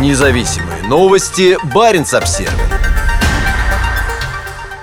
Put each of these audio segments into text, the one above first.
Независимые новости. Барин обсерва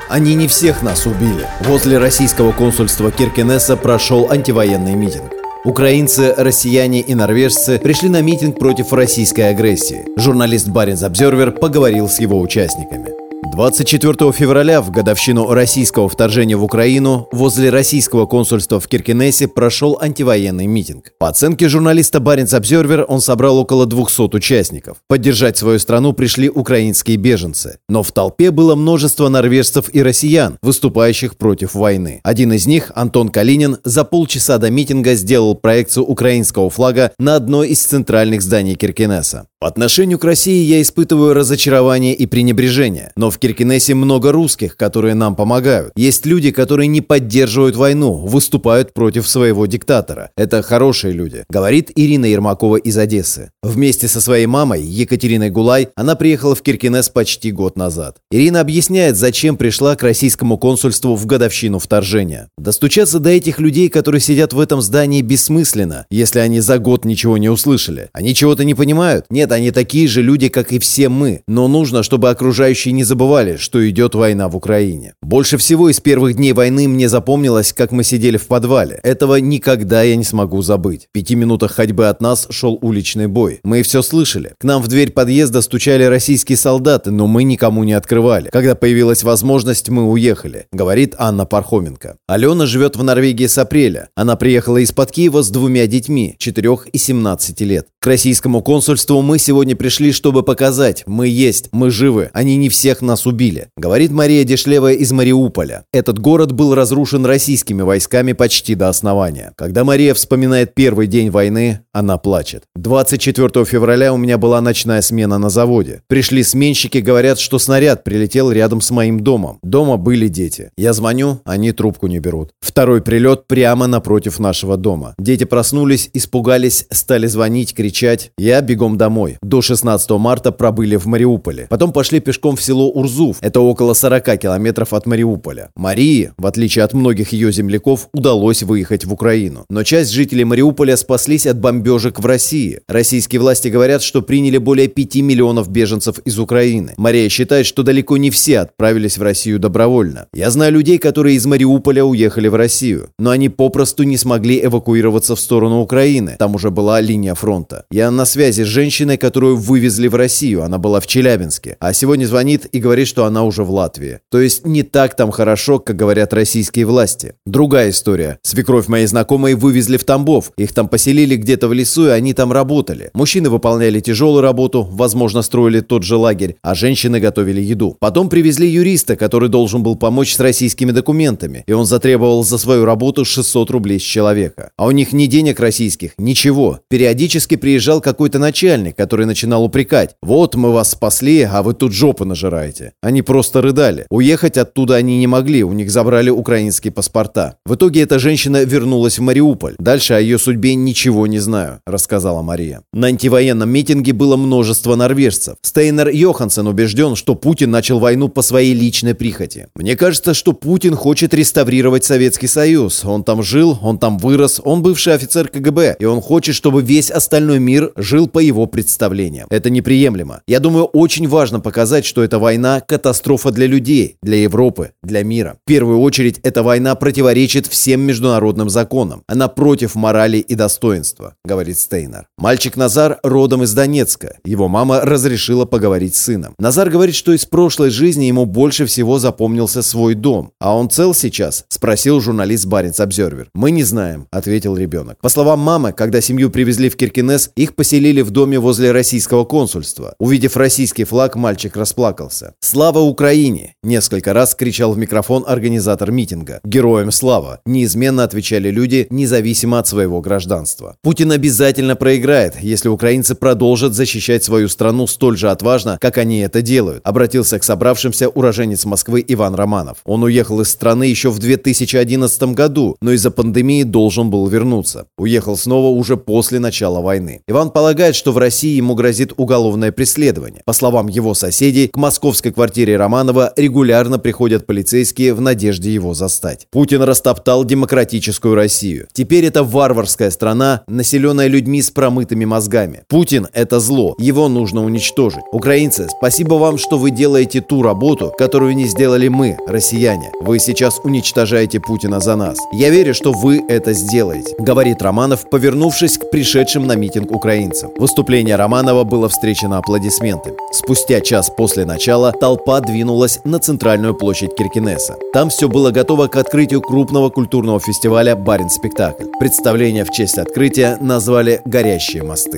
Они не всех нас убили. Возле российского консульства Киркенеса прошел антивоенный митинг. Украинцы, россияне и норвежцы пришли на митинг против российской агрессии. Журналист Баринс Обзервер поговорил с его участниками. 24 февраля, в годовщину российского вторжения в Украину, возле российского консульства в Киркенесе прошел антивоенный митинг. По оценке журналиста Баренц Обзервер, он собрал около 200 участников. Поддержать свою страну пришли украинские беженцы. Но в толпе было множество норвежцев и россиян, выступающих против войны. Один из них, Антон Калинин, за полчаса до митинга сделал проекцию украинского флага на одной из центральных зданий Киркенеса. По отношению к России я испытываю разочарование и пренебрежение. Но в Киркинессе много русских, которые нам помогают. Есть люди, которые не поддерживают войну, выступают против своего диктатора. Это хорошие люди, говорит Ирина Ермакова из Одессы. Вместе со своей мамой, Екатериной Гулай, она приехала в Киркинесс почти год назад. Ирина объясняет, зачем пришла к российскому консульству в годовщину вторжения. Достучаться до этих людей, которые сидят в этом здании, бессмысленно, если они за год ничего не услышали. Они чего-то не понимают? Нет, они такие же люди, как и все мы. Но нужно, чтобы окружающие не забывали, что идет война в Украине. Больше всего из первых дней войны мне запомнилось, как мы сидели в подвале. Этого никогда я не смогу забыть. В пяти минутах ходьбы от нас шел уличный бой. Мы все слышали. К нам в дверь подъезда стучали российские солдаты, но мы никому не открывали. Когда появилась возможность, мы уехали, говорит Анна Пархоменко. Алена живет в Норвегии с апреля. Она приехала из-под Киева с двумя детьми, 4 и 17 лет. К российскому консульству мы сегодня пришли, чтобы показать, мы есть, мы живы, они не всех нас убили, говорит Мария Дешлева из Мариуполя. Этот город был разрушен российскими войсками почти до основания. Когда Мария вспоминает первый день войны, она плачет. 24 февраля у меня была ночная смена на заводе. Пришли сменщики, говорят, что снаряд прилетел рядом с моим домом. Дома были дети. Я звоню, они трубку не берут. Второй прилет прямо напротив нашего дома. Дети проснулись, испугались, стали звонить, кричать. Я бегом домой. До 16 марта пробыли в Мариуполе. Потом пошли пешком в село Урзув. Это около 40 километров от Мариуполя. Марии, в отличие от многих ее земляков, удалось выехать в Украину. Но часть жителей Мариуполя спаслись от бомбежек в России. Российские власти говорят, что приняли более 5 миллионов беженцев из Украины. Мария считает, что далеко не все отправились в Россию добровольно. Я знаю людей, которые из Мариуполя уехали в Россию, но они попросту не смогли эвакуироваться в сторону Украины. Там уже была линия фронта. Я на связи с женщиной, которую вывезли в Россию. Она была в Челябинске. А сегодня звонит и говорит, что она уже в Латвии. То есть не так там хорошо, как говорят российские власти. Другая история. Свекровь моей знакомой вывезли в Тамбов. Их там поселили где-то в лесу, и они там работали. Мужчины выполняли тяжелую работу, возможно, строили тот же лагерь, а женщины готовили еду. Потом привезли юриста, который должен был помочь с российскими документами, и он затребовал за свою работу 600 рублей с человека. А у них ни денег российских, ничего. Периодически приезжал какой-то начальник, который начинал упрекать. «Вот мы вас спасли, а вы тут жопы нажираете». Они просто рыдали. Уехать оттуда они не могли, у них забрали украинские паспорта. В итоге эта женщина вернулась в Мариуполь. Дальше о ее судьбе ничего не знаю, рассказала Мария. На антивоенном митинге было множество норвежцев. Стейнер Йоханссон убежден, что Путин начал войну по своей личной прихоти. Мне кажется, что Путин хочет реставрировать Советский Союз. Он там жил, он там вырос, он бывший офицер КГБ, и он хочет, чтобы весь остальной мир жил по его представлениям. Это неприемлемо. Я думаю, очень важно показать, что эта война – катастрофа для людей, для Европы, для мира. В первую очередь, эта война противоречит всем международным законам. Она против морали и достоинства, говорит Стейнер. Мальчик Назар родом из Донецка. Его мама разрешила поговорить с сыном. Назар говорит, что из прошлой жизни ему больше всего запомнился свой дом. А он цел сейчас? Спросил журналист Баренц Обзервер. Мы не знаем, ответил ребенок. По словам мамы, когда семью привезли в Киркинес, их поселили в доме возле российского консульства. Увидев российский флаг, мальчик расплакался. «Слава Украине!» – несколько раз кричал в микрофон организатор митинга. «Героям слава!» – неизменно отвечали люди, независимо от своего гражданства. Путин обязательно проиграет, если украинцы продолжат защищать свою страну столь же отважно, как они это делают, обратился к собравшимся уроженец Москвы Иван Романов. Он уехал из страны еще в 2011 году, но из-за пандемии должен был вернуться. Уехал снова уже после начала войны. Иван полагает, что в России ему грозит уголовное преследование. По словам его соседей, к московской квартире Романова регулярно приходят полицейские в надежде его застать. Путин растоптал демократическую Россию. Теперь это варварская страна, населенная сотворенное людьми с промытыми мозгами. Путин – это зло, его нужно уничтожить. Украинцы, спасибо вам, что вы делаете ту работу, которую не сделали мы, россияне. Вы сейчас уничтожаете Путина за нас. Я верю, что вы это сделаете, говорит Романов, повернувшись к пришедшим на митинг украинцам. Выступление Романова было встречено аплодисментами. Спустя час после начала толпа двинулась на центральную площадь Киркинесса. Там все было готово к открытию крупного культурного фестиваля «Барин спектакль». Представление в честь открытия назвали «Горящие мосты».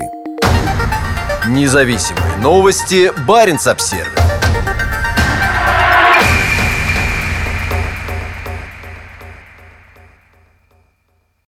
Независимые новости. Барин обсервис